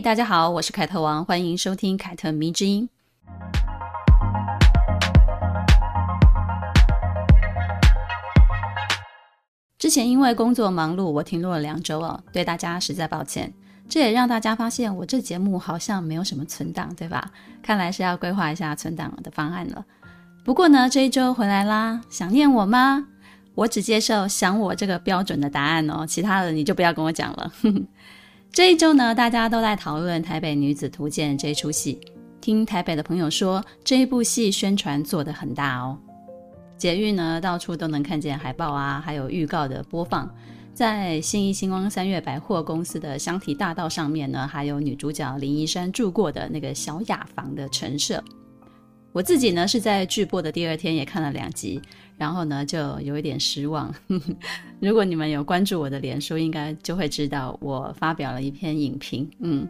大家好，我是凯特王，欢迎收听凯特迷之音。之前因为工作忙碌，我停录了两周哦，对大家实在抱歉。这也让大家发现我这节目好像没有什么存档，对吧？看来是要规划一下存档的方案了。不过呢，这一周回来啦，想念我吗？我只接受想我这个标准的答案哦，其他的你就不要跟我讲了。这一周呢，大家都在讨论《台北女子图鉴》这出戏，听台北的朋友说，这一部戏宣传做得很大哦。捷运呢，到处都能看见海报啊，还有预告的播放。在新义星光三月百货公司的香堤大道上面呢，还有女主角林依珊住过的那个小雅房的陈设。我自己呢是在剧播的第二天也看了两集，然后呢就有一点失望。如果你们有关注我的脸书，应该就会知道我发表了一篇影评。嗯。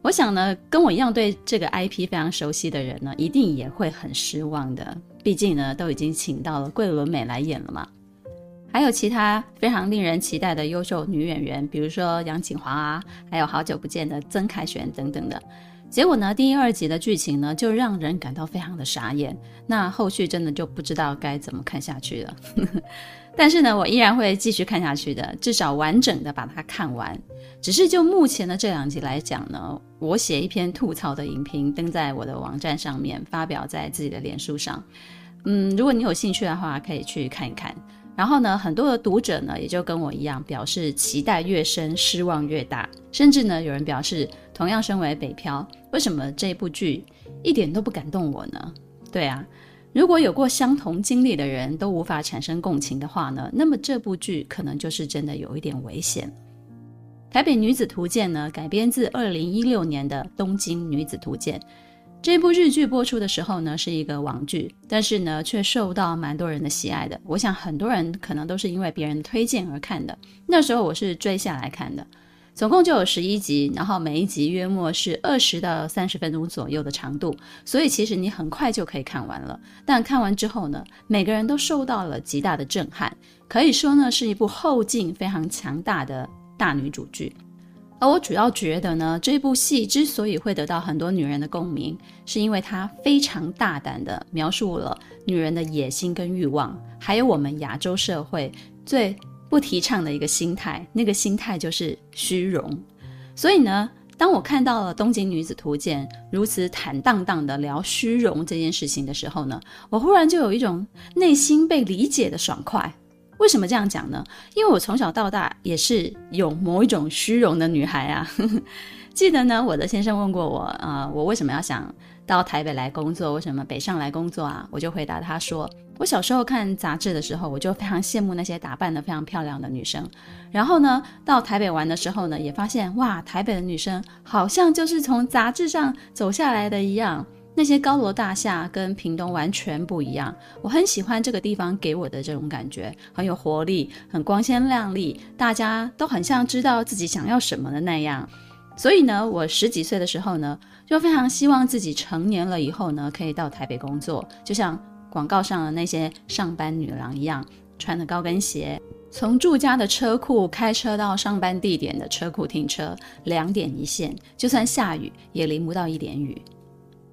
我想呢，跟我一样对这个 IP 非常熟悉的人呢，一定也会很失望的。毕竟呢，都已经请到了桂纶镁来演了嘛，还有其他非常令人期待的优秀女演员，比如说杨谨华啊，还有好久不见的曾凯旋等等的。结果呢，第一、二集的剧情呢，就让人感到非常的傻眼。那后续真的就不知道该怎么看下去了。但是呢，我依然会继续看下去的，至少完整的把它看完。只是就目前的这两集来讲呢，我写一篇吐槽的影评登在我的网站上面，发表在自己的脸书上。嗯，如果你有兴趣的话，可以去看一看。然后呢，很多的读者呢，也就跟我一样，表示期待越深，失望越大。甚至呢，有人表示，同样身为北漂，为什么这部剧一点都不感动我呢？对啊，如果有过相同经历的人都无法产生共情的话呢，那么这部剧可能就是真的有一点危险。台北女子图鉴呢，改编自二零一六年的东京女子图鉴。这部日剧播出的时候呢，是一个网剧，但是呢，却受到蛮多人的喜爱的。我想很多人可能都是因为别人推荐而看的。那时候我是追下来看的，总共就有十一集，然后每一集约莫是二十到三十分钟左右的长度，所以其实你很快就可以看完了。但看完之后呢，每个人都受到了极大的震撼，可以说呢，是一部后劲非常强大的大女主剧。而我主要觉得呢，这部戏之所以会得到很多女人的共鸣，是因为它非常大胆地描述了女人的野心跟欲望，还有我们亚洲社会最不提倡的一个心态，那个心态就是虚荣。所以呢，当我看到了《东京女子图鉴》如此坦荡荡地聊虚荣这件事情的时候呢，我忽然就有一种内心被理解的爽快。为什么这样讲呢？因为我从小到大也是有某一种虚荣的女孩啊。记得呢，我的先生问过我，啊、我为什么要想到台北来工作？为什么北上来工作啊？我就回答他说，我小时候看杂志的时候，我就非常羡慕那些打扮得非常漂亮的女生。然后呢，到台北玩的时候呢，也发现哇，台北的女生好像就是从杂志上走下来的一样。那些高楼大厦跟屏东完全不一样，我很喜欢这个地方给我的这种感觉，很有活力，很光鲜亮丽，大家都很像知道自己想要什么的那样。所以呢，我十几岁的时候呢，就非常希望自己成年了以后呢，可以到台北工作，就像广告上的那些上班女郎一样，穿的高跟鞋，从住家的车库开车到上班地点的车库停车，两点一线，就算下雨也淋不到一点雨。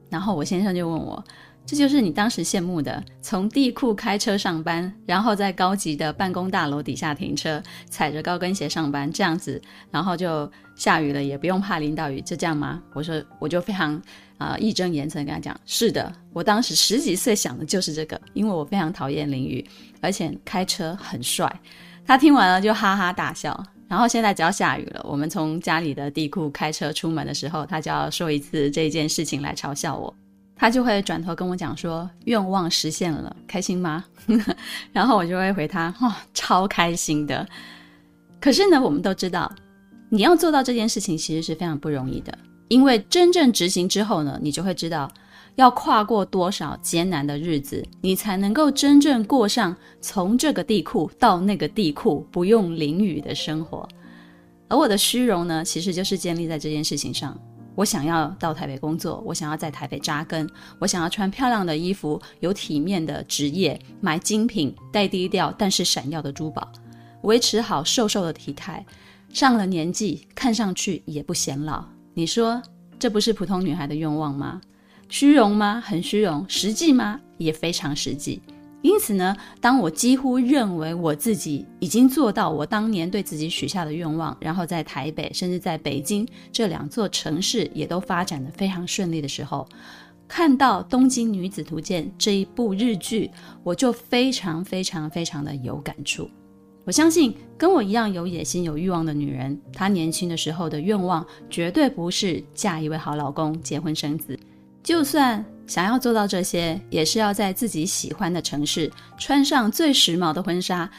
然后我先生就问我：“这就是你当时羡慕的，从地库开车上班，然后在高级的办公大楼底下停车，踩着高跟鞋上班，这样子，然后就下雨了也不用怕淋到雨，就这样吗？”我说：“我就非常啊义正言辞跟他讲，是的，我当时十几岁想的就是这个，因为我非常讨厌淋雨，而且开车很帅。”他听完了就哈哈大笑。然后现在只要下雨了，我们从家里的地库开车出门的时候，他就要说一次这件事情来嘲笑我。他就会转头跟我讲说：“愿望实现了，开心吗？” 然后我就会回他：“哇、哦，超开心的。”可是呢，我们都知道，你要做到这件事情其实是非常不容易的，因为真正执行之后呢，你就会知道，要跨过多少艰难的日子，你才能够真正过上从这个地库到那个地库不用淋雨的生活？而我的虚荣呢，其实就是建立在这件事情上。我想要到台北工作，我想要在台北扎根，我想要穿漂亮的衣服，有体面的职业，买精品，戴低调但是闪耀的珠宝，维持好瘦瘦的体态，上了年纪看上去也不显老。你说这不是普通女孩的愿望吗？虚荣吗？很虚荣。实际吗？也非常实际。因此呢，当我几乎认为我自己已经做到我当年对自己许下的愿望，然后在台北甚至在北京这两座城市也都发展得非常顺利的时候，看到《东京女子图鉴》这一部日剧，我就非常非常非常的有感触。我相信跟我一样有野心、有欲望的女人，她年轻的时候的愿望绝对不是嫁一位好老公、结婚生子，就算。想要做到这些，也是要在自己喜欢的城市穿上最时髦的婚纱，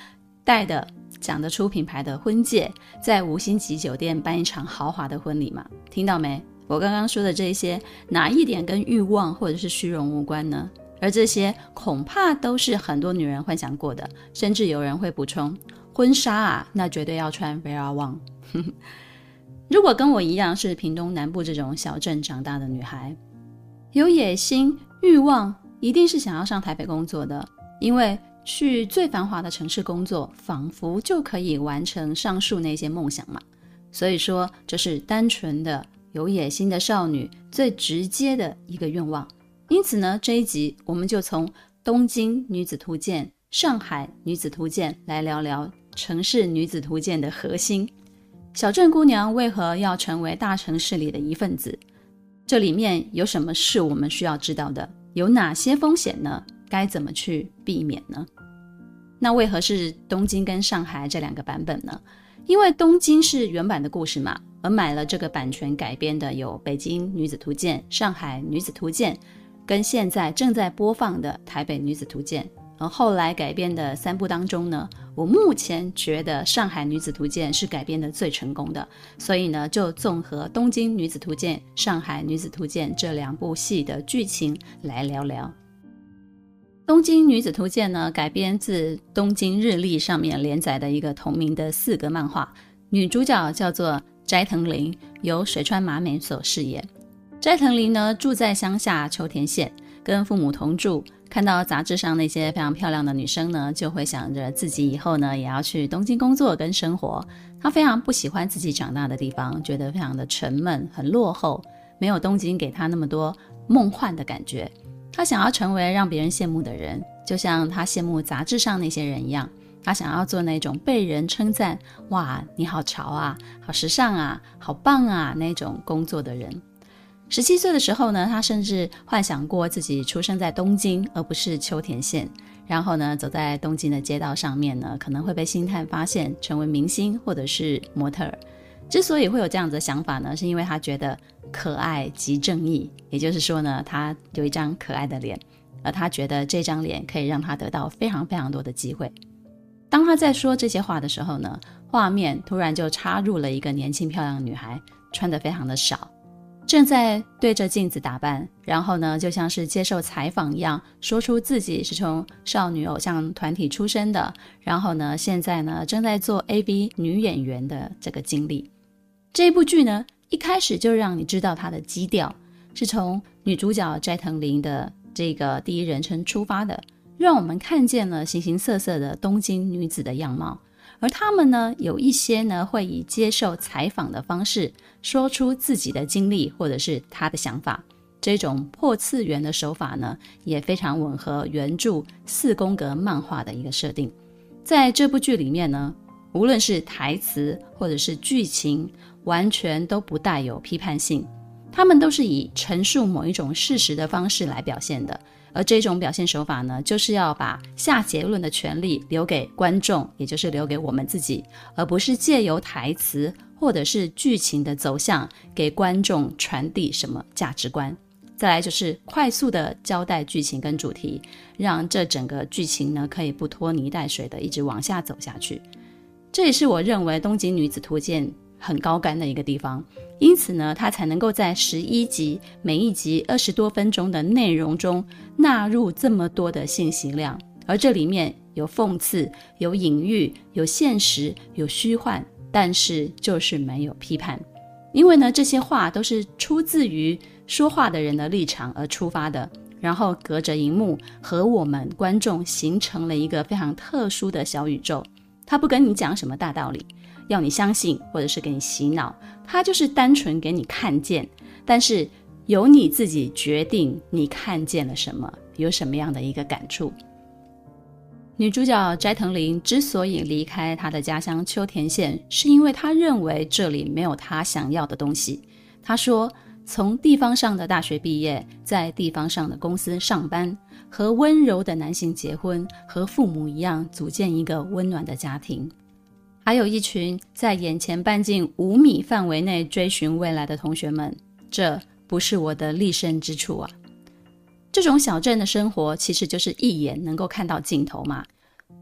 戴的讲得出品牌的婚戒，在五星级酒店办一场豪华的婚礼嘛？听到没？我刚刚说的这些，哪一点跟欲望或者是虚荣无关呢？而这些恐怕都是很多女人幻想过的，甚至有人会补充：婚纱啊，那绝对要穿 Vera Wang。如果跟我一样是屏东南部这种小镇长大的女孩。有野心、欲望，一定是想要上台北工作的，因为去最繁华的城市工作，仿佛就可以完成上述那些梦想嘛。所以说，这是单纯的有野心的少女最直接的一个愿望。因此呢，这一集我们就从《东京女子图鉴》《上海女子图鉴》来聊聊城市女子图鉴的核心：小镇姑娘为何要成为大城市里的一份子？这里面有什么是我们需要知道的？有哪些风险呢？该怎么去避免呢？那为何是东京跟上海这两个版本呢？因为东京是原版的故事嘛，而买了这个版权改编的有《北京女子图鉴》、《上海女子图鉴》，跟现在正在播放的《台北女子图鉴》。而后来改编的三部当中呢，我目前觉得《上海女子图鉴》是改编的最成功的，所以呢，就综合《东京女子图鉴》《上海女子图鉴》这两部戏的剧情来聊聊。《东京女子图鉴》呢，改编自东京日历上面连载的一个同名的四格漫画，女主角叫做斋藤铃，由水川麻美所饰演。斋藤铃呢，住在乡下秋田县，跟父母同住。看到杂志上那些非常漂亮的女生呢，就会想着自己以后呢也要去东京工作跟生活。她非常不喜欢自己长大的地方，觉得非常的沉闷、很落后，没有东京给她那么多梦幻的感觉。她想要成为让别人羡慕的人，就像她羡慕杂志上那些人一样。她想要做那种被人称赞“哇，你好潮啊，好时尚啊，好棒啊”那种工作的人。十七岁的时候呢，他甚至幻想过自己出生在东京，而不是秋田县。然后呢，走在东京的街道上面呢，可能会被星探发现，成为明星或者是模特儿。之所以会有这样子的想法呢，是因为他觉得可爱即正义，也就是说呢，他有一张可爱的脸，而他觉得这张脸可以让他得到非常非常多的机会。当他在说这些话的时候呢，画面突然就插入了一个年轻漂亮的女孩，穿得非常的少。正在对着镜子打扮，然后呢，就像是接受采访一样，说出自己是从少女偶像团体出身的，然后呢，现在呢，正在做 AV 女演员的这个经历。这部剧呢，一开始就让你知道它的基调是从女主角斋藤铃的这个第一人称出发的，让我们看见了形形色色的东京女子的样貌。而他们呢，有一些呢，会以接受采访的方式说出自己的经历或者是他的想法。这种破次元的手法呢，也非常吻合原著四宫格漫画的一个设定。在这部剧里面呢，无论是台词或者是剧情，完全都不带有批判性，他们都是以陈述某一种事实的方式来表现的。而这种表现手法呢，就是要把下结论的权利留给观众，也就是留给我们自己，而不是借由台词或者是剧情的走向给观众传递什么价值观。再来就是快速的交代剧情跟主题，让这整个剧情呢可以不拖泥带水的一直往下走下去。这也是我认为《东京女子图鉴》很高干的一个地方，因此呢，它才能够在十一集，每一集二十多分钟的内容中纳入这么多的信息量，而这里面有讽刺、有隐喻、有现实、有虚幻，但是就是没有批判，因为呢，这些话都是出自于说话的人的立场而出发的。然后隔着荧幕和我们观众形成了一个非常特殊的小宇宙。他不跟你讲什么大道理，要你相信或者是给你洗脑，他就是单纯给你看见。但是由你自己决定你看见了什么，有什么样的一个感触。女主角斋藤玲之所以离开她的家乡秋田县，是因为她认为这里没有她想要的东西。她说。从地方上的大学毕业，在地方上的公司上班，和温柔的男性结婚，和父母一样组建一个温暖的家庭，还有一群在眼前半径五米范围内追寻未来的同学们。这不是我的立身之处啊！这种小镇的生活其实就是一眼能够看到尽头嘛。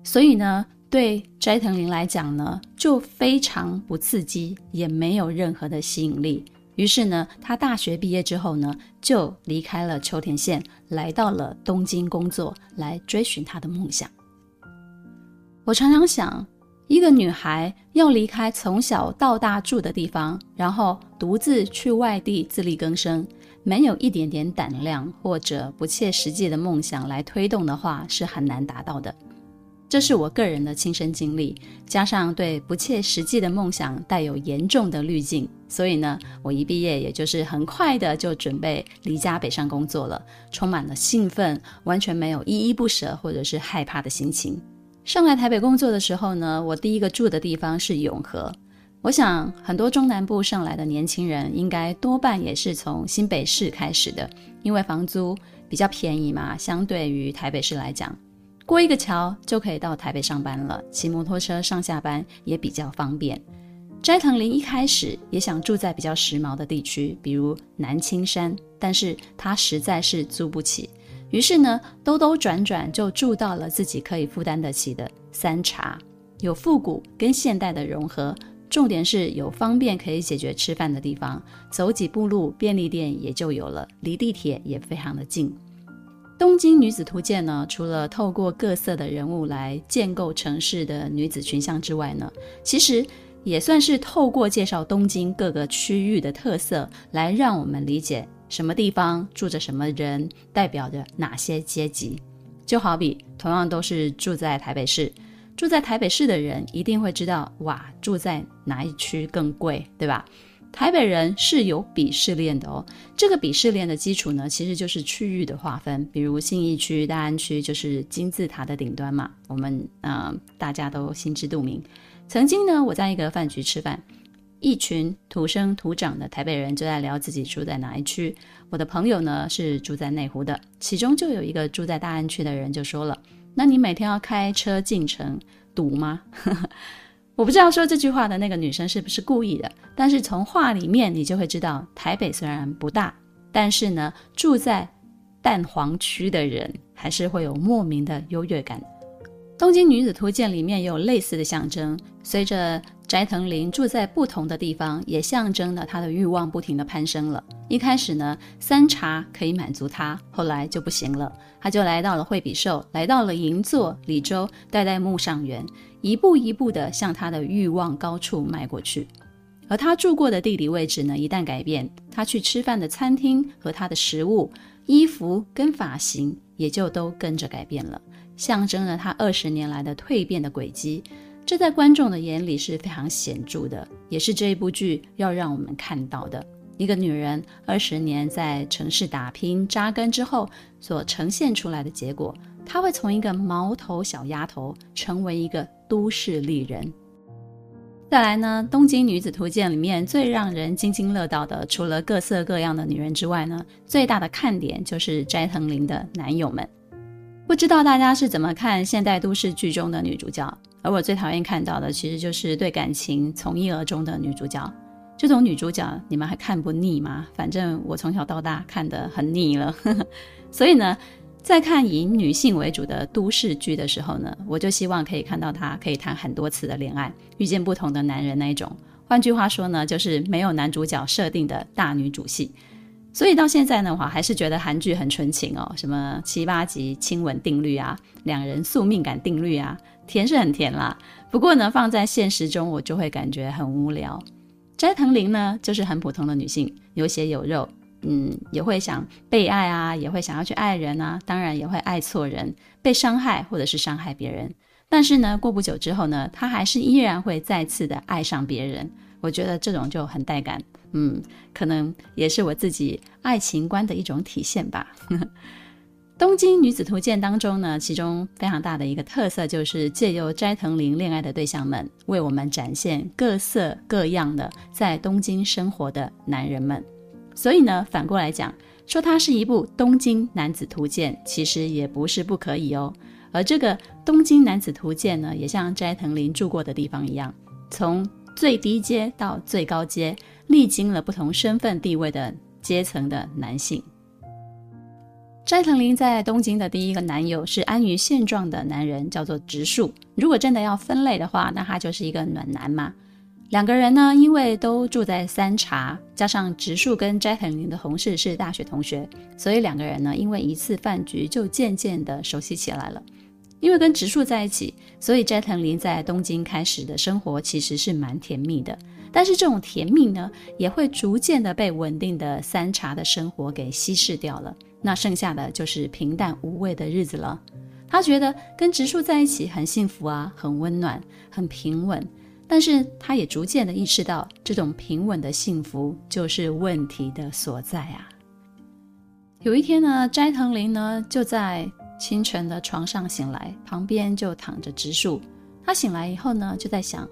所以呢，对斋藤玲来讲呢，就非常不刺激，也没有任何的吸引力。于是呢，他大学毕业之后呢，就离开了秋田县，来到了东京工作，来追寻他的梦想。我常常想，一个女孩要离开从小到大住的地方，然后独自去外地自力更生，没有一点点胆量或者不切实际的梦想来推动的话，是很难达到的。这是我个人的亲身经历，加上对不切实际的梦想带有严重的滤镜，所以呢，我一毕业也就是很快的就准备离家北上工作了，充满了兴奋，完全没有依依不舍或者是害怕的心情。上来台北工作的时候呢，我第一个住的地方是永和。我想很多中南部上来的年轻人应该多半也是从新北市开始的，因为房租比较便宜嘛，相对于台北市来讲。过一个桥就可以到台北上班了，骑摩托车上下班也比较方便。斋藤林一开始也想住在比较时髦的地区，比如南青山，但是他实在是租不起，于是呢，兜兜转转就住到了自己可以负担得起的三茶，有复古跟现代的融合，重点是有方便可以解决吃饭的地方，走几步路便利店也就有了，离地铁也非常的近。《东京女子图鉴》呢，除了透过各色的人物来建构城市的女子群像之外呢，其实也算是透过介绍东京各个区域的特色，来让我们理解什么地方住着什么人，代表着哪些阶级。就好比同样都是住在台北市，住在台北市的人一定会知道，哇，住在哪一区更贵，对吧？台北人是有鄙视链的哦，这个鄙视链的基础呢，其实就是区域的划分，比如信义区、大安区就是金字塔的顶端嘛，我们呃大家都心知肚明。曾经呢，我在一个饭局吃饭，一群土生土长的台北人就在聊自己住在哪一区。我的朋友呢是住在内湖的，其中就有一个住在大安区的人就说了：“那你每天要开车进城堵吗？” 我不知道说这句话的那个女生是不是故意的，但是从话里面你就会知道，台北虽然不大，但是呢，住在蛋黄区的人还是会有莫名的优越感。东京女子图鉴里面也有类似的象征，随着斋藤林住在不同的地方，也象征了他的欲望不停地攀升了。一开始呢，三茶可以满足他，后来就不行了，他就来到了惠比寿，来到了银座、里州、代代木上原。一步一步地向他的欲望高处迈过去，而他住过的地理位置呢，一旦改变，他去吃饭的餐厅和他的食物、衣服跟发型也就都跟着改变了，象征了他二十年来的蜕变的轨迹。这在观众的眼里是非常显著的，也是这一部剧要让我们看到的。一个女人二十年在城市打拼扎根之后所呈现出来的结果。她会从一个毛头小丫头成为一个都市丽人。再来呢，《东京女子图鉴》里面最让人津津乐道的，除了各色各样的女人之外呢，最大的看点就是斋藤玲的男友们。不知道大家是怎么看现代都市剧中的女主角？而我最讨厌看到的，其实就是对感情从一而终的女主角。这种女主角，你们还看不腻吗？反正我从小到大看得很腻了。所以呢。在看以女性为主的都市剧的时候呢，我就希望可以看到她可以谈很多次的恋爱，遇见不同的男人那一种，换句话说呢，就是没有男主角设定的大女主戏。所以到现在呢，我还是觉得韩剧很纯情哦，什么七八集亲吻定律啊，两人宿命感定律啊，甜是很甜啦。不过呢，放在现实中，我就会感觉很无聊。斋藤翎呢，就是很普通的女性，有血有肉，嗯，也会想被爱啊，也会想要去爱人啊，当然也会爱错人，被伤害或者是伤害别人。但是呢，过不久之后呢，她还是依然会再次的爱上别人。我觉得这种就很带感。嗯，可能也是我自己爱情观的一种体现吧。《东京女子图鉴》当中呢，其中非常大的一个特色就是借由斋藤翎恋爱的对象们，为我们展现各色各样的在东京生活的男人们。所以呢，反过来讲，说它是一部《东京男子图鉴》，其实也不是不可以哦。而这个《东京男子图鉴》呢，也像斋藤翎住过的地方一样，从最低阶到最高阶。历经了不同身份地位的阶层的男性，斋藤林在东京的第一个男友是安于现状的男人，叫做植树。如果真的要分类的话，那他就是一个暖男嘛。两个人呢，因为都住在三茶，加上植树跟斋藤林的同事是大学同学，所以两个人呢，因为一次饭局就渐渐的熟悉起来了。因为跟植树在一起，所以斋藤林在东京开始的生活其实是蛮甜蜜的。但是这种甜蜜呢，也会逐渐的被稳定的三茶的生活给稀释掉了。那剩下的就是平淡无味的日子了。他觉得跟直树在一起很幸福啊，很温暖，很平稳。但是他也逐渐的意识到，这种平稳的幸福就是问题的所在啊。有一天呢，斋藤林呢就在清晨的床上醒来，旁边就躺着直树。他醒来以后呢，就在想。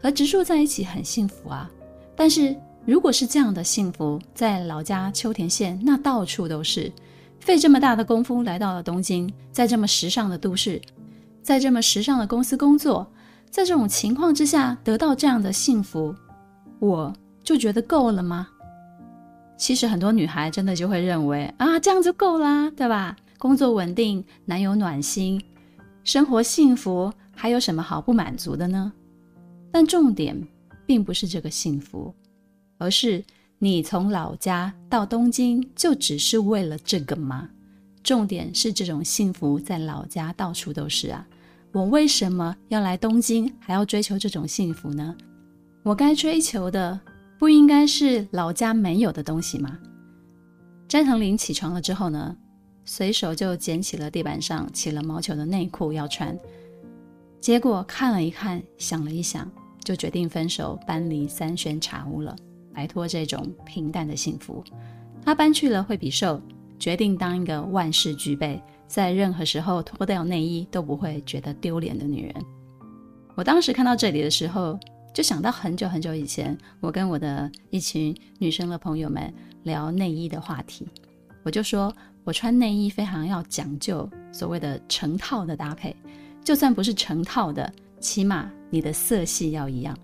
和直树在一起很幸福啊，但是如果是这样的幸福，在老家秋田县，那到处都是。费这么大的功夫来到了东京，在这么时尚的都市，在这么时尚的公司工作，在这种情况之下得到这样的幸福，我就觉得够了吗？其实很多女孩真的就会认为啊，这样就够啦，对吧？工作稳定，男友暖心，生活幸福，还有什么好不满足的呢？但重点并不是这个幸福，而是你从老家到东京就只是为了这个吗？重点是这种幸福在老家到处都是啊！我为什么要来东京还要追求这种幸福呢？我该追求的不应该是老家没有的东西吗？斋藤林起床了之后呢，随手就捡起了地板上起了毛球的内裤要穿，结果看了一看，想了一想。就决定分手，搬离三轩茶屋了，摆脱这种平淡的幸福。他搬去了惠比寿，决定当一个万事俱备，在任何时候脱掉内衣都不会觉得丢脸的女人。我当时看到这里的时候，就想到很久很久以前，我跟我的一群女生的朋友们聊内衣的话题，我就说我穿内衣非常要讲究所谓的成套的搭配，就算不是成套的。起码你的色系要一样。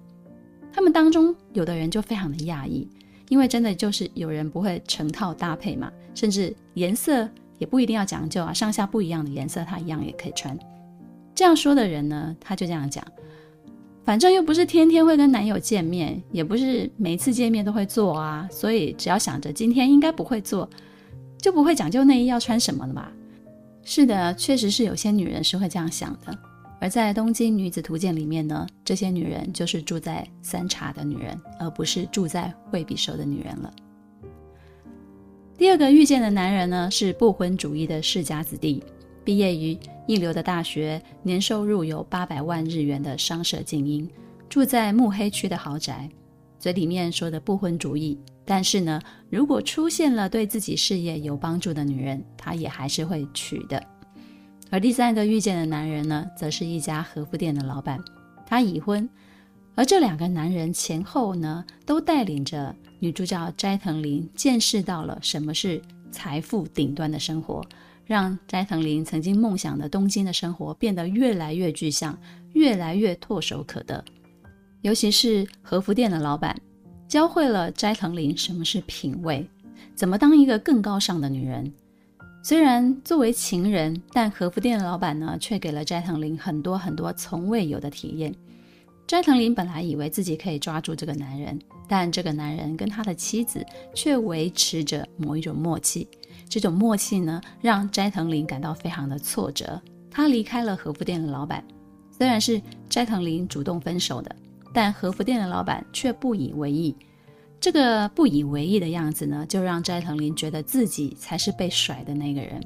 他们当中有的人就非常的讶异，因为真的就是有人不会成套搭配嘛，甚至颜色也不一定要讲究啊，上下不一样的颜色他一样也可以穿。这样说的人呢，他就这样讲，反正又不是天天会跟男友见面，也不是每次见面都会做啊，所以只要想着今天应该不会做，就不会讲究内衣要穿什么了吧？是的，确实是有些女人是会这样想的。而在《东京女子图鉴》里面呢，这些女人就是住在三茶的女人，而不是住在惠比寿的女人了。第二个遇见的男人呢，是不婚主义的世家子弟，毕业于一流的大学，年收入有八百万日元的商社精英，住在目黑区的豪宅，嘴里面说的不婚主义，但是呢，如果出现了对自己事业有帮助的女人，他也还是会娶的。而第三个遇见的男人呢，则是一家和服店的老板，他已婚。而这两个男人前后呢，都带领着女主角斋藤翎见识到了什么是财富顶端的生活，让斋藤翎曾经梦想的东京的生活变得越来越具象，越来越唾手可得。尤其是和服店的老板，教会了斋藤翎什么是品味，怎么当一个更高尚的女人。虽然作为情人，但和服店的老板呢，却给了斋藤林很多很多从未有的体验。斋藤林本来以为自己可以抓住这个男人，但这个男人跟他的妻子却维持着某一种默契。这种默契呢，让斋藤林感到非常的挫折。他离开了和服店的老板，虽然是斋藤林主动分手的，但和服店的老板却不以为意。这个不以为意的样子呢，就让斋藤林觉得自己才是被甩的那个人。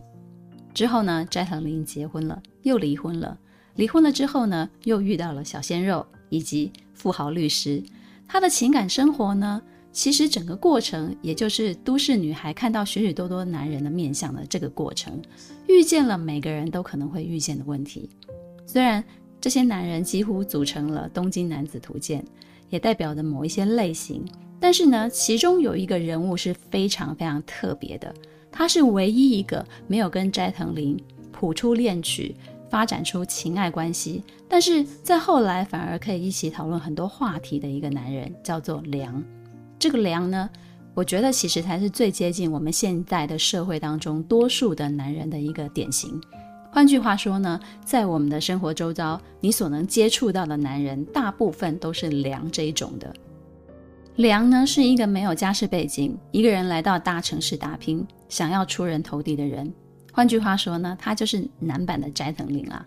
之后呢，斋藤林结婚了，又离婚了。离婚了之后呢，又遇到了小鲜肉。以及富豪律师，他的情感生活呢，其实整个过程也就是都市女孩看到许许多多男人的面相的这个过程，遇见了每个人都可能会遇见的问题。虽然这些男人几乎组成了东京男子图鉴，也代表着某一些类型，但是呢，其中有一个人物是非常非常特别的，他是唯一一个没有跟斋藤林谱出恋曲。发展出情爱关系，但是在后来反而可以一起讨论很多话题的一个男人，叫做良。这个良呢，我觉得其实才是最接近我们现在的社会当中多数的男人的一个典型。换句话说呢，在我们的生活周遭，你所能接触到的男人，大部分都是良这一种的。梁呢，是一个没有家世背景，一个人来到大城市打拼，想要出人头地的人。换句话说呢，他就是男版的斋藤林啊。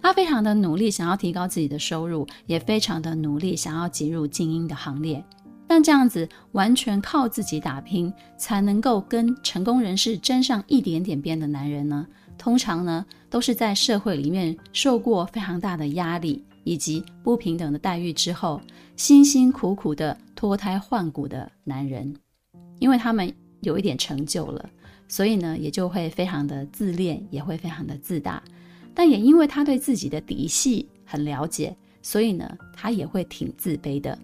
他非常的努力，想要提高自己的收入，也非常的努力，想要挤入精英的行列。但这样子完全靠自己打拼，才能够跟成功人士沾上一点点边的男人呢，通常呢都是在社会里面受过非常大的压力以及不平等的待遇之后，辛辛苦苦的脱胎换骨的男人，因为他们有一点成就了。所以呢，也就会非常的自恋，也会非常的自大，但也因为他对自己的底细很了解，所以呢，他也会挺自卑的。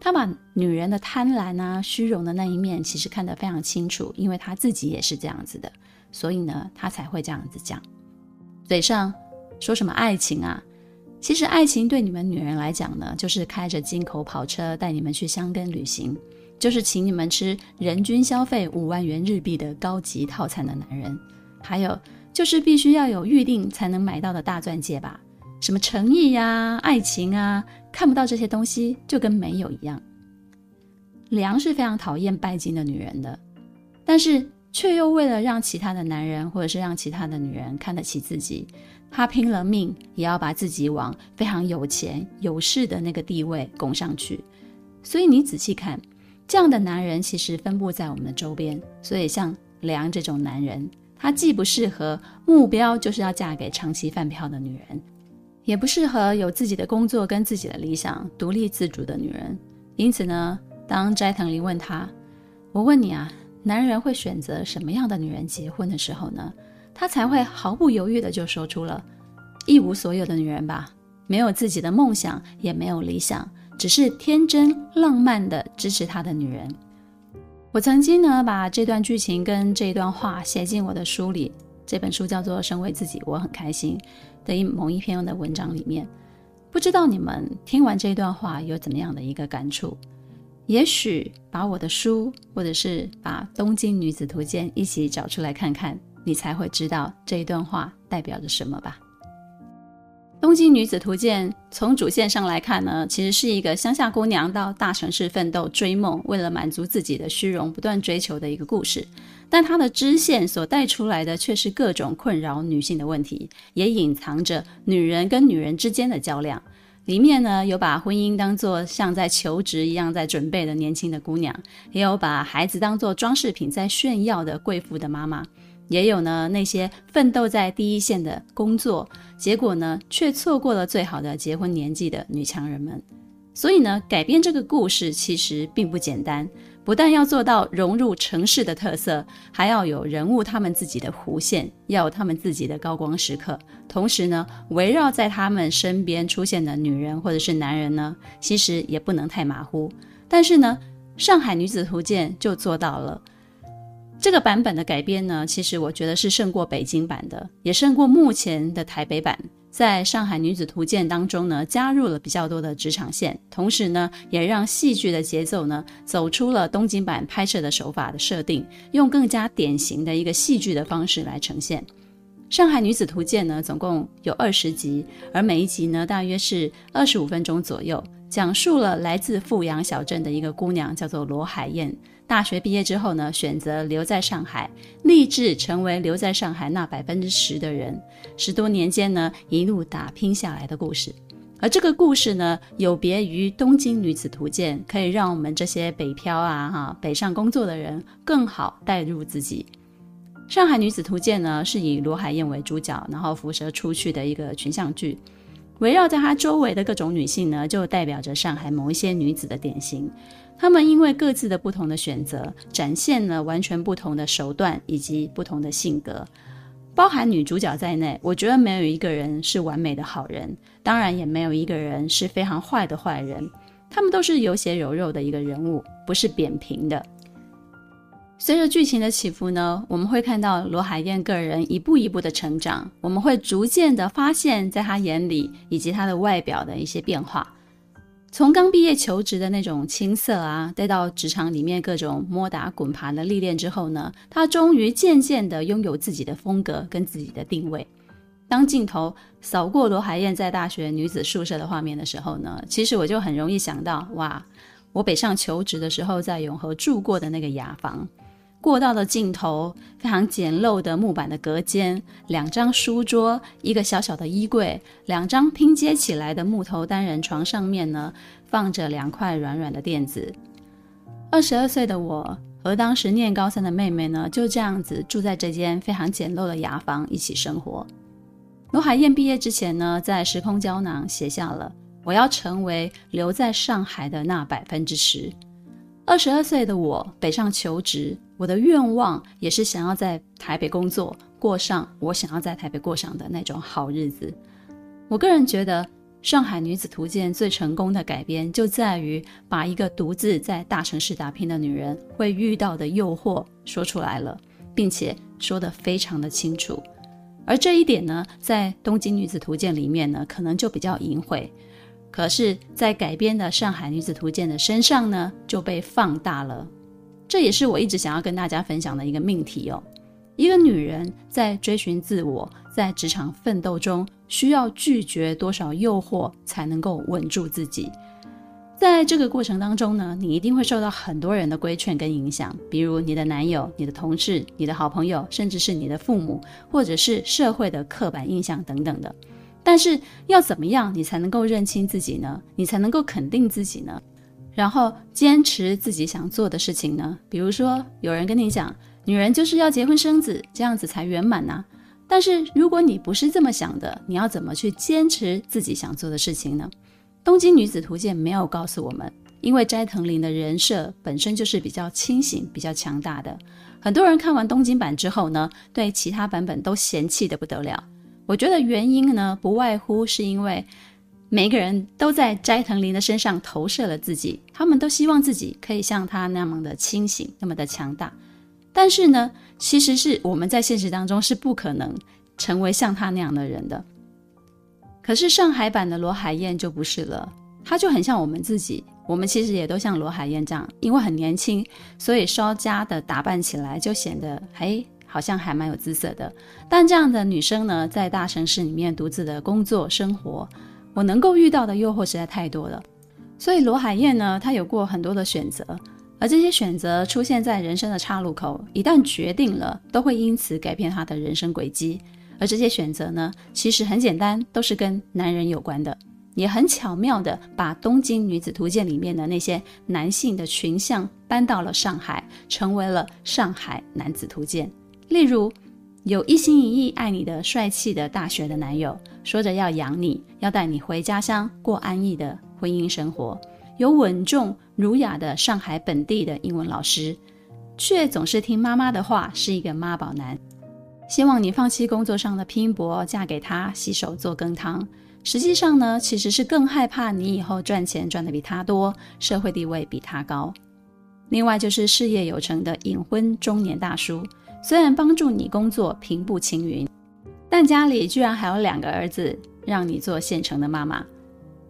他把女人的贪婪啊、虚荣的那一面，其实看得非常清楚，因为他自己也是这样子的，所以呢，他才会这样子讲。嘴上说什么爱情啊，其实爱情对你们女人来讲呢，就是开着进口跑车带你们去箱根旅行。就是请你们吃人均消费五万元日币的高级套餐的男人，还有就是必须要有预定才能买到的大钻戒吧？什么诚意呀、爱情啊，看不到这些东西就跟没有一样。良是非常讨厌拜金的女人的，但是却又为了让其他的男人或者是让其他的女人看得起自己，他拼了命也要把自己往非常有钱有势的那个地位拱上去。所以你仔细看。这样的男人其实分布在我们的周边，所以像梁这种男人，他既不适合目标就是要嫁给长期饭票的女人，也不适合有自己的工作跟自己的理想、独立自主的女人。因此呢，当斋藤林问他：“我问你啊，男人会选择什么样的女人结婚的时候呢？”他才会毫不犹豫的就说出了：“一无所有的女人吧，没有自己的梦想，也没有理想。”只是天真浪漫的支持他的女人。我曾经呢，把这段剧情跟这一段话写进我的书里，这本书叫做《身为自己，我很开心》的一某一篇的文章里面。不知道你们听完这段话有怎么样的一个感触？也许把我的书，或者是把《东京女子图鉴》一起找出来看看，你才会知道这一段话代表着什么吧。《东京女子图鉴》从主线上来看呢，其实是一个乡下姑娘到大城市奋斗追梦，为了满足自己的虚荣，不断追求的一个故事。但它的支线所带出来的却是各种困扰女性的问题，也隐藏着女人跟女人之间的较量。里面呢，有把婚姻当作像在求职一样在准备的年轻的姑娘，也有把孩子当作装饰品在炫耀的贵妇的妈妈。也有呢，那些奋斗在第一线的工作，结果呢，却错过了最好的结婚年纪的女强人们。所以呢，改编这个故事其实并不简单，不但要做到融入城市的特色，还要有人物他们自己的弧线，要有他们自己的高光时刻。同时呢，围绕在他们身边出现的女人或者是男人呢，其实也不能太马虎。但是呢，《上海女子图鉴》就做到了。这个版本的改编呢，其实我觉得是胜过北京版的，也胜过目前的台北版。在上海女子图鉴当中呢，加入了比较多的职场线，同时呢，也让戏剧的节奏呢走出了东京版拍摄的手法的设定，用更加典型的一个戏剧的方式来呈现。上海女子图鉴》呢，总共有二十集，而每一集呢，大约是二十五分钟左右，讲述了来自富阳小镇的一个姑娘，叫做罗海燕。大学毕业之后呢，选择留在上海，立志成为留在上海那百分之十的人。十多年间呢，一路打拼下来的故事。而这个故事呢，有别于《东京女子图鉴》，可以让我们这些北漂啊、哈北上工作的人更好带入自己。上海女子图鉴呢，是以罗海燕为主角，然后辐射出去的一个群像剧，围绕在她周围的各种女性呢，就代表着上海某一些女子的典型。他们因为各自的不同的选择，展现了完全不同的手段以及不同的性格。包含女主角在内，我觉得没有一个人是完美的好人，当然也没有一个人是非常坏的坏人。他们都是有血有肉的一个人物，不是扁平的。随着剧情的起伏呢，我们会看到罗海燕个人一步一步的成长，我们会逐渐的发现，在她眼里以及她的外表的一些变化。从刚毕业求职的那种青涩啊，带到职场里面各种摸打滚爬的历练之后呢，他终于渐渐的拥有自己的风格跟自己的定位。当镜头扫过罗海燕在大学女子宿舍的画面的时候呢，其实我就很容易想到，哇，我北上求职的时候在永和住过的那个雅房。过道的尽头，非常简陋的木板的隔间，两张书桌，一个小小的衣柜，两张拼接起来的木头单人床，上面呢放着两块软软的垫子。二十二岁的我和当时念高三的妹妹呢，就这样子住在这间非常简陋的牙房一起生活。罗海燕毕业之前呢，在时空胶囊写下了“我要成为留在上海的那百分之十”。二十二岁的我北上求职。我的愿望也是想要在台北工作，过上我想要在台北过上的那种好日子。我个人觉得，《上海女子图鉴》最成功的改编就在于把一个独自在大城市打拼的女人会遇到的诱惑说出来了，并且说得非常的清楚。而这一点呢，在《东京女子图鉴》里面呢，可能就比较隐晦，可是，在改编的《上海女子图鉴》的身上呢，就被放大了。这也是我一直想要跟大家分享的一个命题哦。一个女人在追寻自我，在职场奋斗中，需要拒绝多少诱惑才能够稳住自己？在这个过程当中呢，你一定会受到很多人的规劝跟影响，比如你的男友、你的同事、你的好朋友，甚至是你的父母，或者是社会的刻板印象等等的。但是要怎么样，你才能够认清自己呢？你才能够肯定自己呢？然后坚持自己想做的事情呢？比如说，有人跟你讲，女人就是要结婚生子，这样子才圆满呐。但是如果你不是这么想的，你要怎么去坚持自己想做的事情呢？《东京女子图鉴》没有告诉我们，因为斋藤林的人设本身就是比较清醒、比较强大的。很多人看完东京版之后呢，对其他版本都嫌弃得不得了。我觉得原因呢，不外乎是因为。每个人都在斋藤林的身上投射了自己，他们都希望自己可以像他那么的清醒，那么的强大。但是呢，其实是我们在现实当中是不可能成为像他那样的人的。可是上海版的罗海燕就不是了，她就很像我们自己。我们其实也都像罗海燕这样，因为很年轻，所以稍加的打扮起来就显得哎，好像还蛮有姿色的。但这样的女生呢，在大城市里面独自的工作生活。我能够遇到的诱惑实在太多了，所以罗海燕呢，她有过很多的选择，而这些选择出现在人生的岔路口，一旦决定了，都会因此改变她的人生轨迹。而这些选择呢，其实很简单，都是跟男人有关的，也很巧妙地把《东京女子图鉴》里面的那些男性的群像搬到了上海，成为了上海男子图鉴。例如，有一心一意爱你的帅气的大学的男友，说着要养你，要带你回家乡过安逸的婚姻生活；有稳重儒雅的上海本地的英文老师，却总是听妈妈的话，是一个妈宝男，希望你放弃工作上的拼搏，嫁给他洗手做羹汤。实际上呢，其实是更害怕你以后赚钱赚得比他多，社会地位比他高。另外就是事业有成的隐婚中年大叔。虽然帮助你工作平步青云，但家里居然还有两个儿子，让你做现成的妈妈。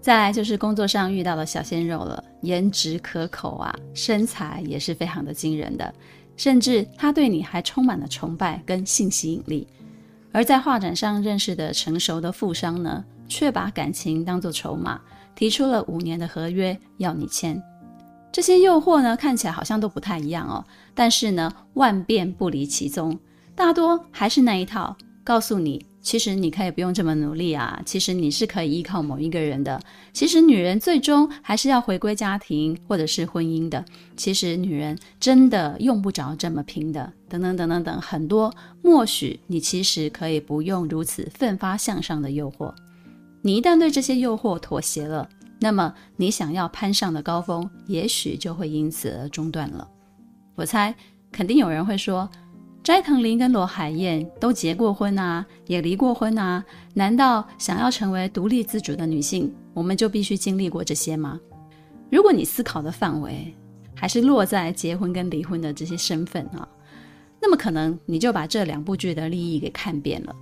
再来就是工作上遇到的小鲜肉了，颜值可口啊，身材也是非常的惊人的，甚至他对你还充满了崇拜跟性吸引力。而在画展上认识的成熟的富商呢，却把感情当作筹码，提出了五年的合约要你签。这些诱惑呢，看起来好像都不太一样哦，但是呢，万变不离其宗，大多还是那一套，告诉你。其实你可以不用这么努力啊！其实你是可以依靠某一个人的。其实女人最终还是要回归家庭或者是婚姻的。其实女人真的用不着这么拼的。等等等等等，很多。默许你其实可以不用如此奋发向上的诱惑。你一旦对这些诱惑妥协了，那么你想要攀上的高峰，也许就会因此而中断了。我猜，肯定有人会说。斋藤林跟罗海燕都结过婚啊，也离过婚啊。难道想要成为独立自主的女性，我们就必须经历过这些吗？如果你思考的范围还是落在结婚跟离婚的这些身份啊，那么可能你就把这两部剧的利益给看扁了。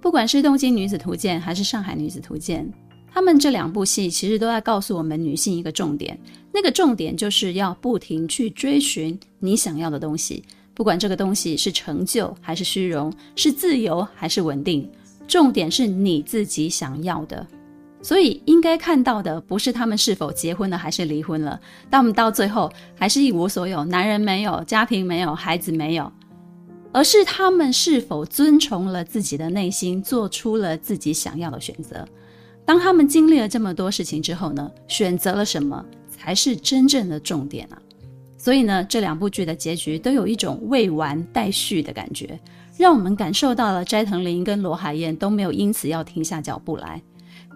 不管是《东京女子图鉴》还是《上海女子图鉴》，他们这两部戏其实都在告诉我们女性一个重点，那个重点就是要不停去追寻你想要的东西。不管这个东西是成就还是虚荣，是自由还是稳定，重点是你自己想要的。所以应该看到的不是他们是否结婚了还是离婚了，但我们到最后还是一无所有，男人没有，家庭没有，孩子没有，而是他们是否遵从了自己的内心，做出了自己想要的选择。当他们经历了这么多事情之后呢，选择了什么才是真正的重点啊？所以呢，这两部剧的结局都有一种未完待续的感觉，让我们感受到了斋藤林跟罗海燕都没有因此要停下脚步来，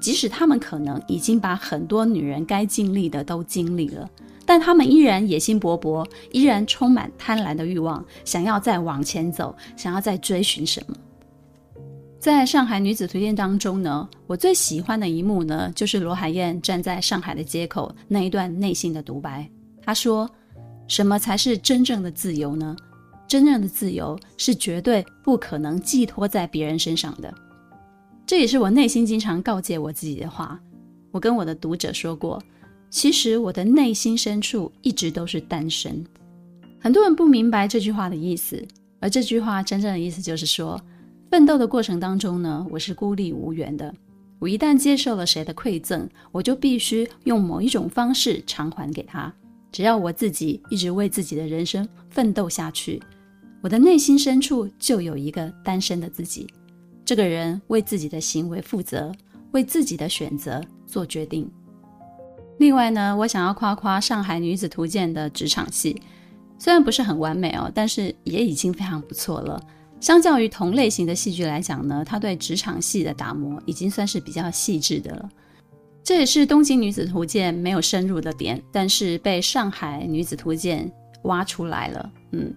即使他们可能已经把很多女人该经历的都经历了，但他们依然野心勃勃，依然充满贪婪的欲望，想要再往前走，想要再追寻什么。在上海女子图鉴当中呢，我最喜欢的一幕呢，就是罗海燕站在上海的街口那一段内心的独白，她说。什么才是真正的自由呢？真正的自由是绝对不可能寄托在别人身上的。这也是我内心经常告诫我自己的话。我跟我的读者说过，其实我的内心深处一直都是单身。很多人不明白这句话的意思，而这句话真正的意思就是说，奋斗的过程当中呢，我是孤立无援的。我一旦接受了谁的馈赠，我就必须用某一种方式偿还给他。只要我自己一直为自己的人生奋斗下去，我的内心深处就有一个单身的自己。这个人为自己的行为负责，为自己的选择做决定。另外呢，我想要夸夸《上海女子图鉴》的职场戏，虽然不是很完美哦，但是也已经非常不错了。相较于同类型的戏剧来讲呢，它对职场戏的打磨已经算是比较细致的了。这也是《东京女子图鉴》没有深入的点，但是被《上海女子图鉴》挖出来了。嗯，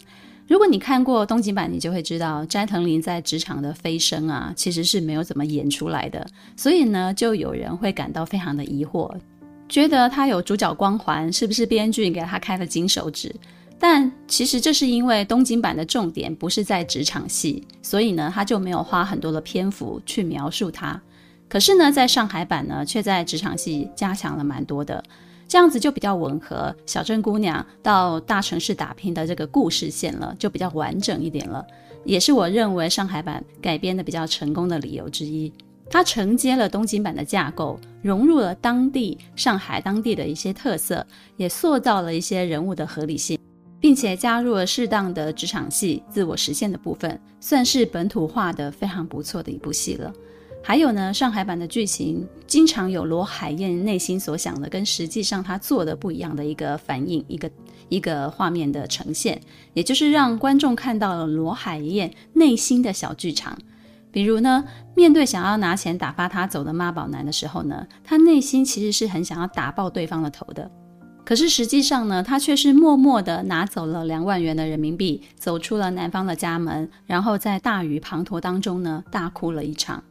如果你看过东京版，你就会知道斋藤林在职场的飞升啊，其实是没有怎么演出来的。所以呢，就有人会感到非常的疑惑，觉得他有主角光环，是不是编剧给他开了金手指？但其实这是因为东京版的重点不是在职场戏，所以呢，他就没有花很多的篇幅去描述他。可是呢，在上海版呢，却在职场戏加强了蛮多的，这样子就比较吻合小镇姑娘到大城市打拼的这个故事线了，就比较完整一点了。也是我认为上海版改编的比较成功的理由之一。它承接了东京版的架构，融入了当地上海当地的一些特色，也塑造了一些人物的合理性，并且加入了适当的职场戏自我实现的部分，算是本土化的非常不错的一部戏了。还有呢，上海版的剧情经常有罗海燕内心所想的跟实际上她做的不一样的一个反应，一个一个画面的呈现，也就是让观众看到了罗海燕内心的小剧场。比如呢，面对想要拿钱打发他走的妈宝男的时候呢，他内心其实是很想要打爆对方的头的，可是实际上呢，他却是默默地拿走了两万元的人民币，走出了男方的家门，然后在大雨滂沱当中呢，大哭了一场。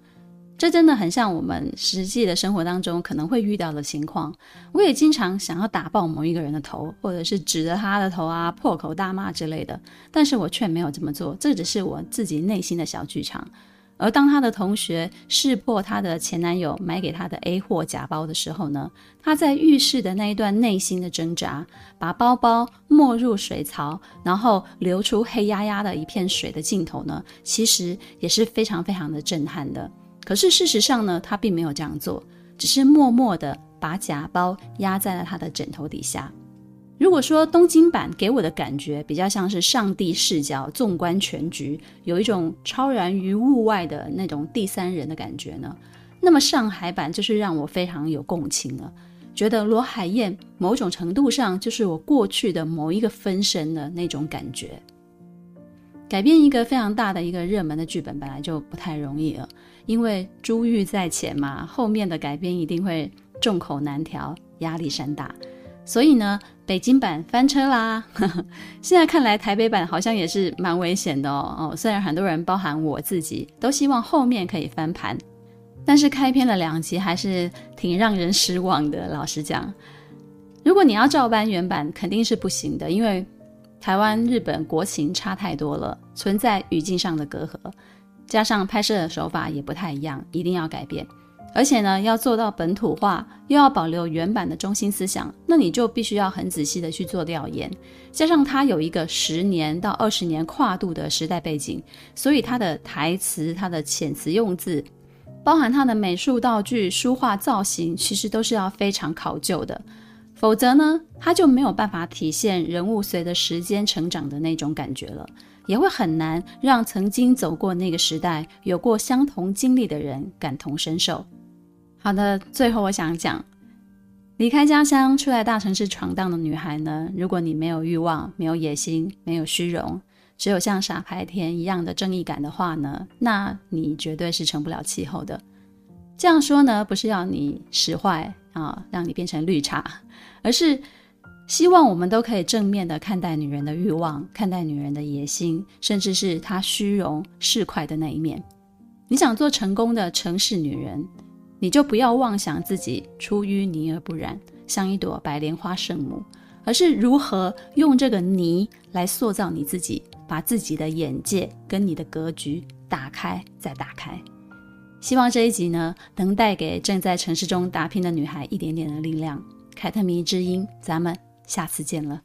这真的很像我们实际的生活当中可能会遇到的情况。我也经常想要打爆某一个人的头，或者是指着他的头啊，破口大骂之类的，但是我却没有这么做。这只是我自己内心的小剧场。而当她的同学识破她的前男友买给她的 A 货假包的时候呢，她在浴室的那一段内心的挣扎，把包包没入水槽，然后流出黑压压的一片水的镜头呢，其实也是非常非常的震撼的。可是事实上呢，他并没有这样做，只是默默地把假包压在了他的枕头底下。如果说东京版给我的感觉比较像是上帝视角纵观全局，有一种超然于物外的那种第三人的感觉呢，那么上海版就是让我非常有共情了，觉得罗海燕某种程度上就是我过去的某一个分身的那种感觉。改编一个非常大的一个热门的剧本本来就不太容易了，因为珠玉在前嘛，后面的改编一定会众口难调，压力山大。所以呢，北京版翻车啦！现在看来，台北版好像也是蛮危险的哦。哦，虽然很多人，包含我自己，都希望后面可以翻盘，但是开篇的两集还是挺让人失望的。老实讲，如果你要照搬原版，肯定是不行的，因为台湾、日本国情差太多了，存在语境上的隔阂，加上拍摄的手法也不太一样，一定要改变。而且呢，要做到本土化，又要保留原版的中心思想，那你就必须要很仔细的去做调研。加上它有一个十年到二十年跨度的时代背景，所以它的台词、它的遣词用字，包含它的美术道具、书画造型，其实都是要非常考究的。否则呢，它就没有办法体现人物随着时间成长的那种感觉了，也会很难让曾经走过那个时代、有过相同经历的人感同身受。好的，最后我想讲，离开家乡出来大城市闯荡的女孩呢，如果你没有欲望、没有野心、没有虚荣，只有像傻白甜一样的正义感的话呢，那你绝对是成不了气候的。这样说呢，不是要你使坏啊，让你变成绿茶，而是希望我们都可以正面的看待女人的欲望，看待女人的野心，甚至是她虚荣市侩的那一面。你想做成功的城市女人，你就不要妄想自己出淤泥而不染，像一朵白莲花圣母，而是如何用这个泥来塑造你自己，把自己的眼界跟你的格局打开再打开。希望这一集呢，能带给正在城市中打拼的女孩一点点的力量。凯特迷之音，咱们下次见了。